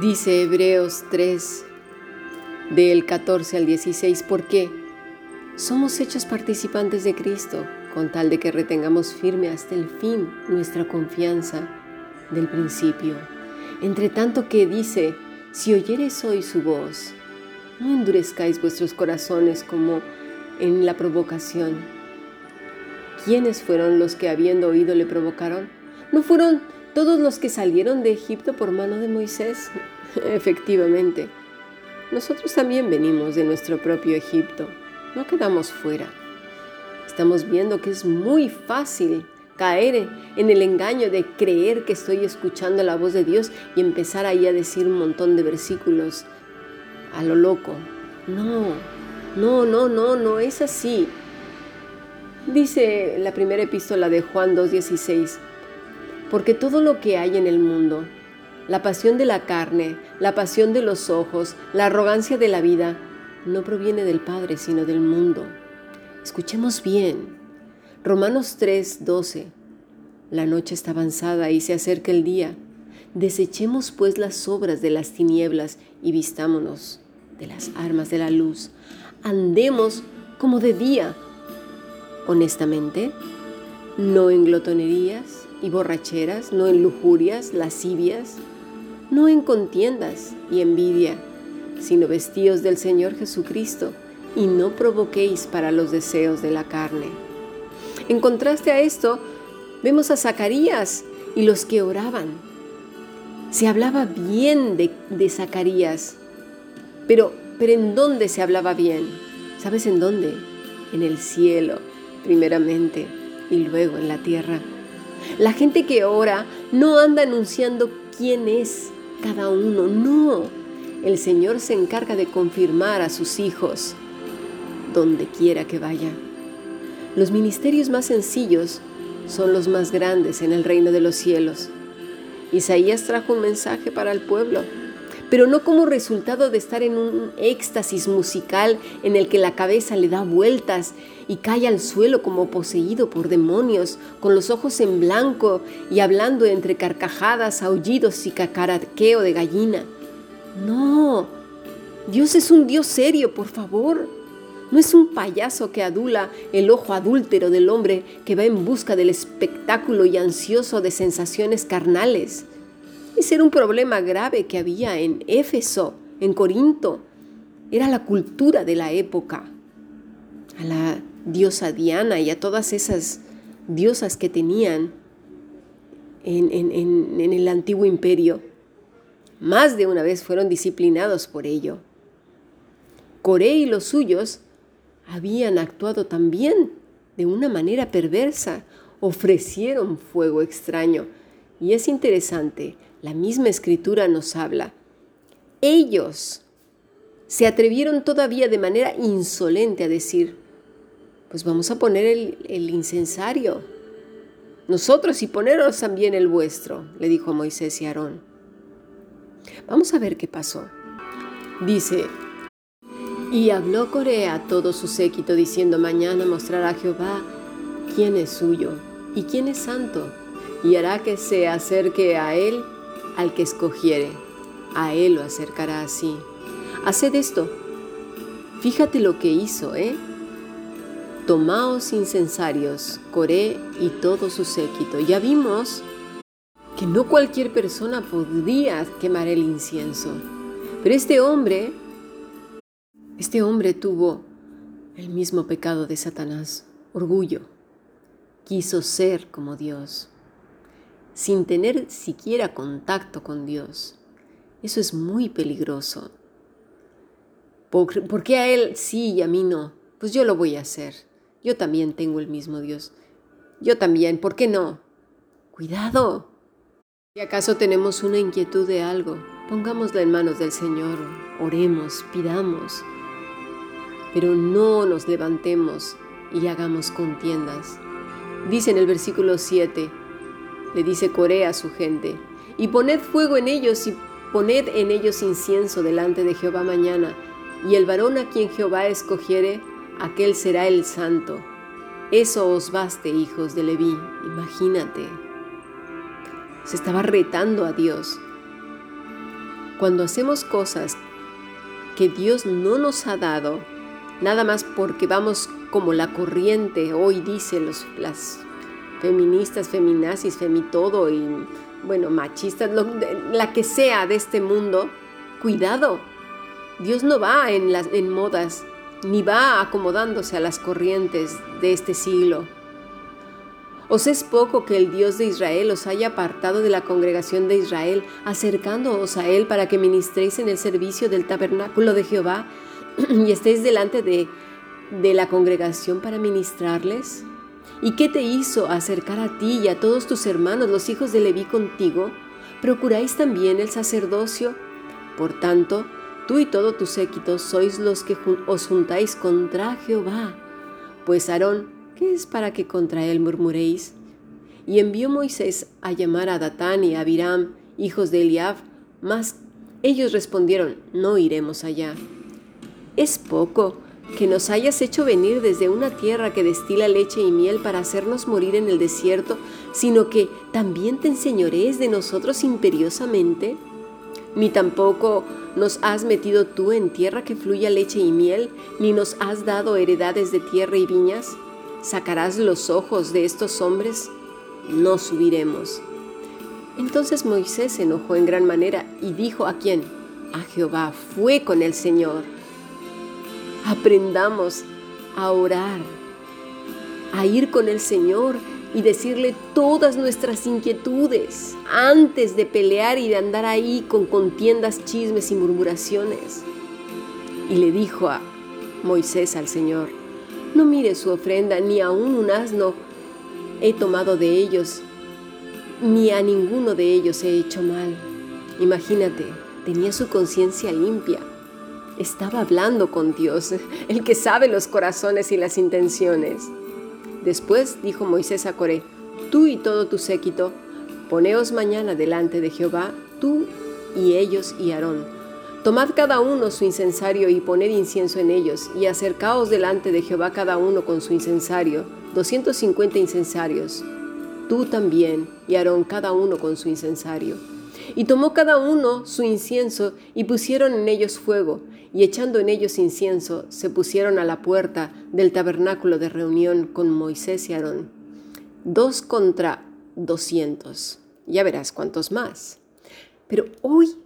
Dice Hebreos 3, del 14 al 16, ¿por qué? Somos hechos participantes de Cristo, con tal de que retengamos firme hasta el fin nuestra confianza del principio. Entre tanto que dice, si oyeres hoy su voz, no endurezcáis vuestros corazones como en la provocación. ¿Quiénes fueron los que habiendo oído le provocaron? ¿No fueron todos los que salieron de Egipto por mano de Moisés? Efectivamente, nosotros también venimos de nuestro propio Egipto, no quedamos fuera. Estamos viendo que es muy fácil caer en el engaño de creer que estoy escuchando la voz de Dios y empezar ahí a decir un montón de versículos a lo loco. No, no, no, no, no es así. Dice la primera epístola de Juan 2.16, porque todo lo que hay en el mundo, la pasión de la carne, la pasión de los ojos, la arrogancia de la vida, no proviene del Padre, sino del mundo. Escuchemos bien. Romanos 3, 12. La noche está avanzada y se acerca el día. Desechemos pues las obras de las tinieblas y vistámonos de las armas de la luz. Andemos como de día, honestamente, no en glotonerías, y borracheras, no en lujurias, lascivias, no en contiendas y envidia, sino vestíos del Señor Jesucristo y no provoquéis para los deseos de la carne. En contraste a esto, vemos a Zacarías y los que oraban. Se hablaba bien de, de Zacarías, pero, pero ¿en dónde se hablaba bien? ¿Sabes en dónde? En el cielo, primeramente, y luego en la tierra. La gente que ora no anda anunciando quién es cada uno, no. El Señor se encarga de confirmar a sus hijos donde quiera que vaya. Los ministerios más sencillos son los más grandes en el reino de los cielos. Isaías trajo un mensaje para el pueblo pero no como resultado de estar en un éxtasis musical en el que la cabeza le da vueltas y cae al suelo como poseído por demonios, con los ojos en blanco y hablando entre carcajadas, aullidos y cacaraqueo de gallina. No, Dios es un Dios serio, por favor. No es un payaso que adula el ojo adúltero del hombre que va en busca del espectáculo y ansioso de sensaciones carnales. Ese era un problema grave que había en Éfeso, en Corinto. Era la cultura de la época. A la diosa Diana y a todas esas diosas que tenían en, en el antiguo imperio. Más de una vez fueron disciplinados por ello. Coré y los suyos habían actuado también de una manera perversa, ofrecieron fuego extraño. Y es interesante, la misma escritura nos habla. Ellos se atrevieron todavía de manera insolente a decir, pues vamos a poner el, incensario. Nosotros y poneros también el vuestro, le dijo a Moisés y Aarón. Vamos a ver qué pasó. Dice, y habló Corea a todo su séquito diciendo, mañana mostrará Jehová quién es suyo y quién es santo, y hará que se acerque a él al que escogiere, a él lo acercará así. Haced esto. Fíjate lo que hizo, ¿eh? Tomaos incensarios, Coré y todo su séquito. Ya vimos que no cualquier persona podría quemar el incienso. Pero este hombre, este hombre tuvo el mismo pecado de Satanás, orgullo. Quiso ser como Dios sin tener siquiera contacto con Dios. Eso es muy peligroso. ¿Por, qué a Él sí y a mí no? Pues yo lo voy a hacer. Yo también tengo el mismo Dios. Yo también, ¿por qué no? Cuidado. Si acaso tenemos una inquietud de algo, pongámosla en manos del Señor, oremos, pidamos, pero no nos levantemos y hagamos contiendas. Dice en el versículo 7, le dice Corea a su gente, y poned fuego en ellos y poned en ellos incienso delante de Jehová mañana, y el varón a quien Jehová escogiere, aquel será el santo. Eso os baste, hijos de Leví, imagínate. Se estaba retando a Dios. Cuando hacemos cosas que Dios no nos ha dado, nada más porque vamos como la corriente, hoy dice los, las feministas, feminazis, femitodo y, bueno, machistas, la que sea de este mundo, cuidado. Dios no va en, las, en modas, ni va acomodándose a las corrientes de este siglo. ¿Os es poco que el Dios de Israel os haya apartado de la congregación de Israel, acercándoos a Él para que ministréis en el servicio del tabernáculo de Jehová y estéis delante de, de la congregación para ministrarles? ¿Y qué te hizo acercar a ti y a todos tus hermanos, los hijos de Leví, contigo? ¿Procuráis también el sacerdocio? Por tanto, tú y todo tu séquito sois los que os juntáis contra Jehová. Pues Aarón, ¿qué es para que contra él murmuréis? Y envió Moisés a llamar a Datán y a Abiram, hijos de Eliab, mas ellos respondieron, no iremos allá. Es poco que nos hayas hecho venir desde una tierra que destila leche y miel para hacernos morir en el desierto, sino que también te enseñorees de nosotros imperiosamente? Ni tampoco nos has metido tú en tierra que fluya leche y miel, ni nos has dado heredades de tierra y viñas. ¿Sacarás los ojos de estos hombres? No subiremos. Entonces Moisés se enojó en gran manera y dijo a quién? A Jehová, fue con el Señor aprendamos a orar, a ir con el Señor y decirle todas nuestras inquietudes antes de pelear y de andar ahí con contiendas, chismes y murmuraciones. Y le dijo a Moisés al Señor, no mire su ofrenda, ni aun un asno he tomado de ellos, ni a ninguno de ellos he hecho mal. Imagínate, tenía su conciencia limpia estaba hablando con Dios, el que sabe los corazones y las intenciones. Después dijo Moisés a Coré, tú y todo tu séquito, poneos mañana delante de Jehová, tú y ellos y Aarón. Tomad cada uno su incensario y poned incienso en ellos, y acercaos delante de Jehová cada uno con su incensario, 250 incensarios. Tú también, y Aarón cada uno con su incensario. Y tomó cada uno su incienso y pusieron en ellos fuego, y echando en ellos incienso, se pusieron a la puerta del tabernáculo de reunión con Moisés y Aarón. Dos contra doscientos. Ya verás cuántos más. Pero hoy,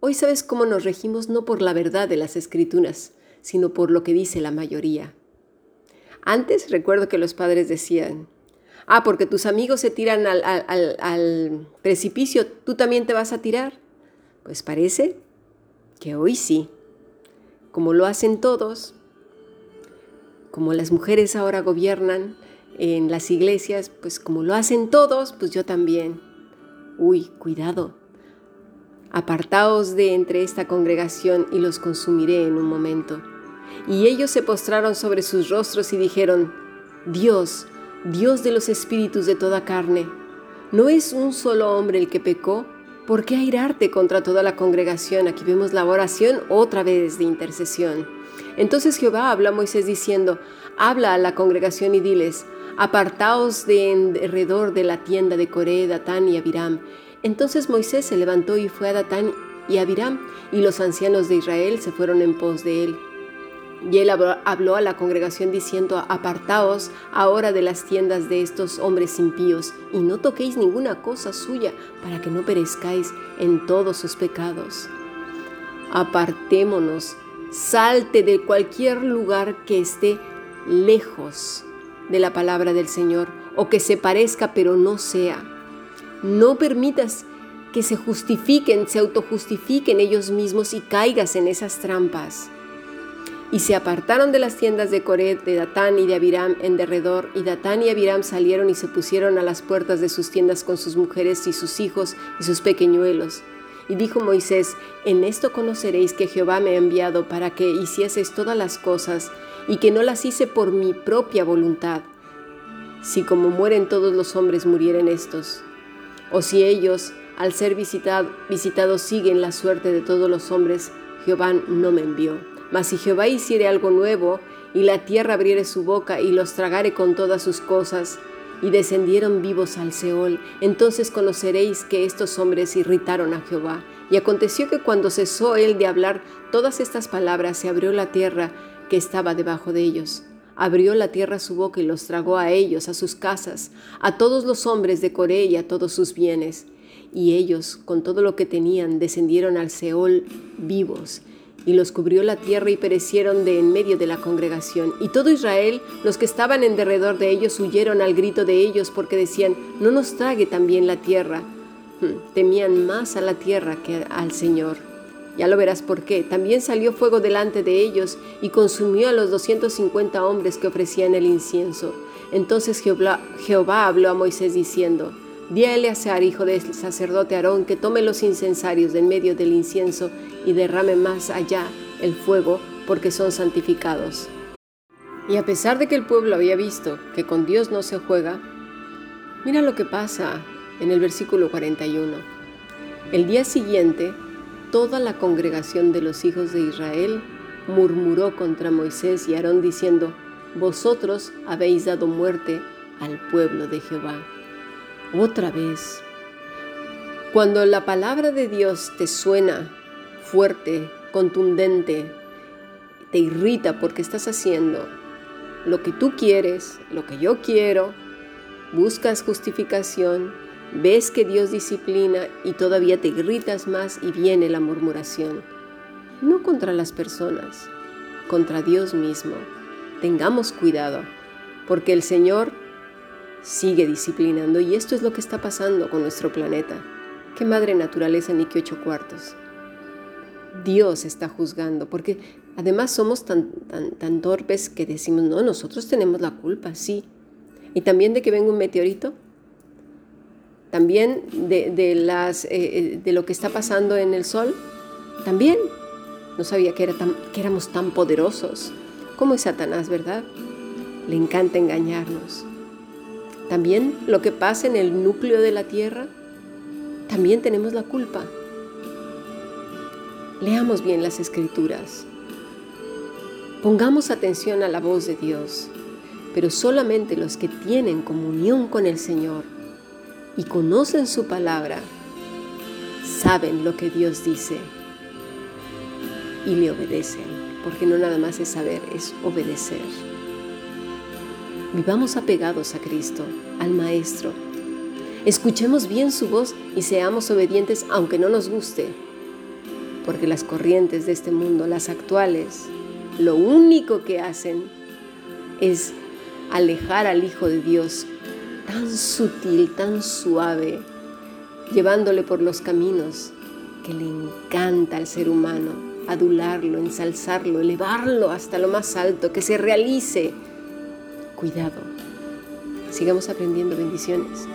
hoy sabes cómo nos regimos no por la verdad de las escrituras, sino por lo que dice la mayoría. Antes recuerdo que los padres decían, ah, porque tus amigos se tiran al, al precipicio, ¿tú también te vas a tirar? Pues parece que hoy sí como lo hacen todos, como las mujeres ahora gobiernan en las iglesias, pues como lo hacen todos, pues yo también. Uy, cuidado. Apartaos de entre esta congregación y los consumiré en un momento. Y ellos se postraron sobre sus rostros y dijeron, Dios, Dios de los espíritus de toda carne, ¿no es un solo hombre el que pecó? ¿Por qué airarte contra toda la congregación? Aquí vemos la oración otra vez de intercesión. Entonces Jehová habló a Moisés diciendo, habla a la congregación y diles, apartaos de alrededor de la tienda de Coré, Datán y Abiram. Entonces Moisés se levantó y fue a Datán y Abiram, y los ancianos de Israel se fueron en pos de él. Y él habló a la congregación diciendo, apartaos ahora de las tiendas de estos hombres impíos, y no toquéis ninguna cosa suya, para que no perezcáis en todos sus pecados. Apartémonos, salte de cualquier lugar que esté lejos de la palabra del Señor, o que se parezca pero no sea. No permitas que se justifiquen, se autojustifiquen ellos mismos y caigas en esas trampas. Y se apartaron de las tiendas de Coret, de Datán y de Abiram en derredor, y Datán y Abiram salieron y se pusieron a las puertas de sus tiendas con sus mujeres y sus hijos y sus pequeñuelos. Y dijo Moisés, en esto conoceréis que Jehová me ha enviado para que hicieseis todas las cosas, y que no las hice por mi propia voluntad. Si como mueren todos los hombres murieren estos, o si ellos, al ser visitados, siguen la suerte de todos los hombres, Jehová no me envió. Mas si Jehová hiciere algo nuevo, y la tierra abriere su boca, y los tragare con todas sus cosas, y descendieron vivos al Seol, entonces conoceréis que estos hombres irritaron a Jehová, Y aconteció que cuando cesó él de hablar todas estas palabras, se abrió la tierra que estaba debajo de ellos. Abrió la tierra su boca y los tragó a ellos, a sus casas, a todos los hombres de Coré y a todos sus bienes. Y ellos, con todo lo que tenían, descendieron al Seol vivos y los cubrió la tierra y perecieron de en medio de la congregación. Y todo Israel, los que estaban en derredor de ellos, huyeron al grito de ellos porque decían, no nos trague también la tierra. Hmm, temían más a la tierra que al Señor. Ya lo verás por qué. También salió fuego delante de ellos y consumió a los 250 hombres que ofrecían el incienso. Entonces Jehová, Jehová habló a Moisés diciendo, Di a Eleazar, hijo del sacerdote Aarón, que tome los incensarios de en medio del incienso y derrame más allá el fuego, porque son santificados. Y a pesar de que el pueblo había visto que con Dios no se juega, mira lo que pasa en el versículo 41. El día siguiente, toda la congregación de los hijos de Israel murmuró contra Moisés y Aarón diciendo, Vosotros habéis dado muerte al pueblo de Jehová otra vez. Cuando la palabra de Dios te suena fuerte, contundente, te irrita porque estás haciendo lo que tú quieres, lo que yo quiero, buscas justificación, ves que Dios disciplina y todavía te irritas más y viene la murmuración. No contra las personas, contra Dios mismo. Tengamos cuidado, porque el Señor sigue disciplinando y esto es lo que está pasando con nuestro planeta. ¿Qué madre naturaleza ni qué ocho cuartos? Dios está juzgando, porque además somos tan, tan, tan torpes que decimos, no, nosotros tenemos la culpa, sí. Y también de que venga un meteorito, también de, las, eh, eh, de lo que está pasando en el Sol, también. No sabía que, era tan, que éramos tan poderosos. como es Satanás, verdad? Le encanta engañarnos. También lo que pasa en el núcleo de la tierra, también tenemos la culpa. Leamos bien las escrituras. Pongamos atención a la voz de Dios, pero solamente los que tienen comunión con el Señor y conocen su palabra, saben lo que Dios dice y le obedecen, porque no nada más es saber, es obedecer. Vivamos apegados a Cristo, al Maestro. Escuchemos bien su voz y seamos obedientes aunque no nos guste, porque las corrientes de este mundo, las actuales, lo único que hacen es alejar al Hijo de Dios tan sutil, tan suave, llevándole por los caminos que le encanta al ser humano, adularlo, ensalzarlo, elevarlo hasta lo más alto, que se realice cuidado. Sigamos aprendiendo bendiciones.